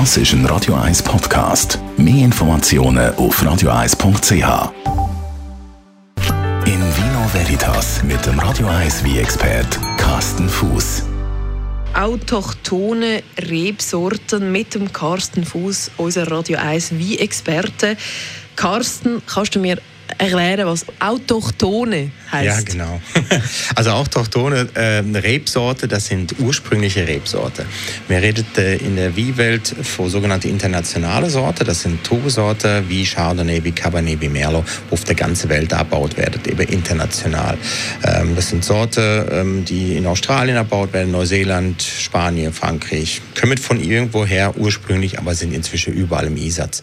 Das ist ein Radio 1 Podcast. Mehr Informationen auf radio1.ch. In Vino Veritas mit dem Radio 1 wie expert Carsten Fuß. Autochtone Rebsorten mit dem Carsten Fuß, unser Radio 1 wie Experte. Carsten, kannst du mir erklären, was Autochtone heißt? Ja, genau. Also Autochtone äh, Rebsorte, das sind ursprüngliche Rebsorte. Wir reden äh, in der Wie-Welt von sogenannten internationalen Sorten. Das sind Trubesorten wie Chardonnay, wie Cabernet, wie Merlot, wo auf der ganzen Welt erbaut werden, eben international. Ähm, das sind Sorten, ähm, die in Australien erbaut werden, Neuseeland, Spanien, Frankreich. Kommen von irgendwoher ursprünglich, aber sind inzwischen überall im Einsatz.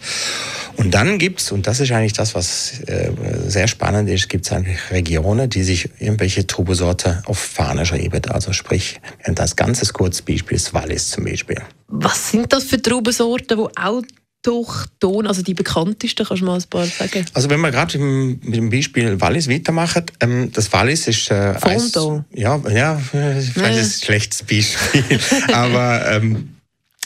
Und dann gibt's und das ist eigentlich das, was äh, sehr spannend ist, gibt es eigentlich Regionen, die sich irgendwelche Trubesorte auf Fahne schreiben. Also sprich, das ganze Kurzbeispiel ist Wallis zum Beispiel. Was sind das für Trubesorten, die autochton, also die bekanntesten, kannst du mal ein paar sagen? Also wenn wir gerade mit dem Beispiel Wallis weitermachen, ähm, das Wallis ist äh, Eis, ja, ja, vielleicht ja. ist ein schlechtes Beispiel, aber ähm,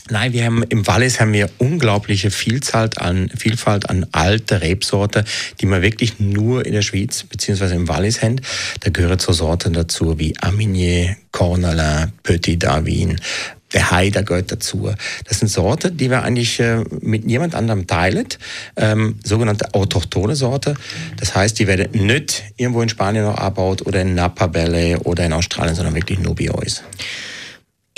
Nein, wir haben im Wallis haben wir unglaubliche Vielzahl an Vielfalt an alte Rebsorten, die man wirklich nur in der Schweiz bzw. im Wallis haben. Da gehören so Sorten dazu wie Aminier, Cornelin, Petit Darwin, der Haider gehört dazu. Das sind Sorten, die wir eigentlich äh, mit niemand anderem teilen, ähm, sogenannte autochtone Sorte. Das heißt, die werden nicht irgendwo in Spanien noch abgebaut oder in Napa Valley oder in Australien, sondern wirklich nur bei uns.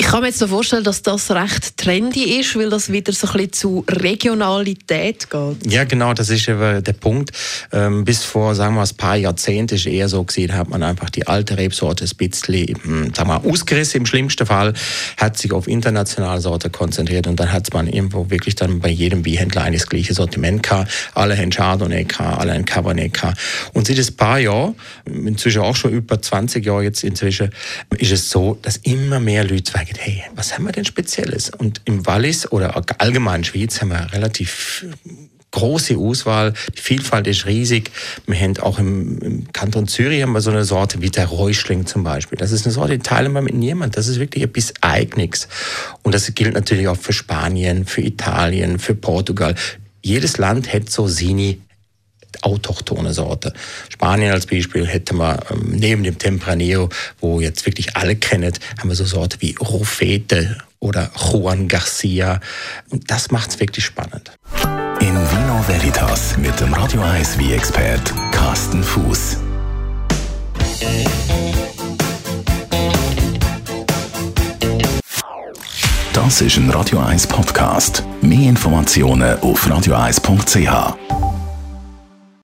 Ich kann mir jetzt noch vorstellen, dass das recht trendy ist, weil das wieder so ein bisschen zu Regionalität geht. Ja, genau, das ist eben der Punkt. Ähm, bis vor, sagen wir mal, ein paar Jahrzehnten ist eher so gesehen, hat man einfach die alte Rebsorte ein bisschen, hm, sagen wir ausgerissen im schlimmsten Fall, hat sich auf internationale Sorte konzentriert und dann hat man irgendwo wirklich dann bei jedem Biehändler eigentlich das gleiche Sortiment gehabt. Alle haben Chardonnay gehabt, alle haben Cabernet gehabt. Und seit ein paar Jahren, inzwischen auch schon über 20 Jahre jetzt inzwischen, ist es so, dass immer mehr Leute sagen, hey, was haben wir denn Spezielles? Und im Wallis oder allgemein in Schweiz haben wir relativ große Auswahl, die Vielfalt ist riesig. Wir haben auch im, im, Kanton Zürich haben wir so eine Sorte wie der Räuschling zum Beispiel. Das ist eine Sorte, die teilen wir mit niemand. Das ist wirklich etwas Eigenes. Und das gilt natürlich auch für Spanien, für Italien, für Portugal. Jedes Land hat so seine autochtone Sorte. Spanien als Beispiel hätte man ähm, neben dem Tempranillo, wo jetzt wirklich alle kennen, haben wir so Sorte wie Rufete oder Juan Garcia. Und das macht es wirklich spannend. In Vino Veritas mit dem Radio 1 wie expert Carsten Fuß. Das ist ein Radio 1 Podcast. Mehr Informationen auf radio1.ch.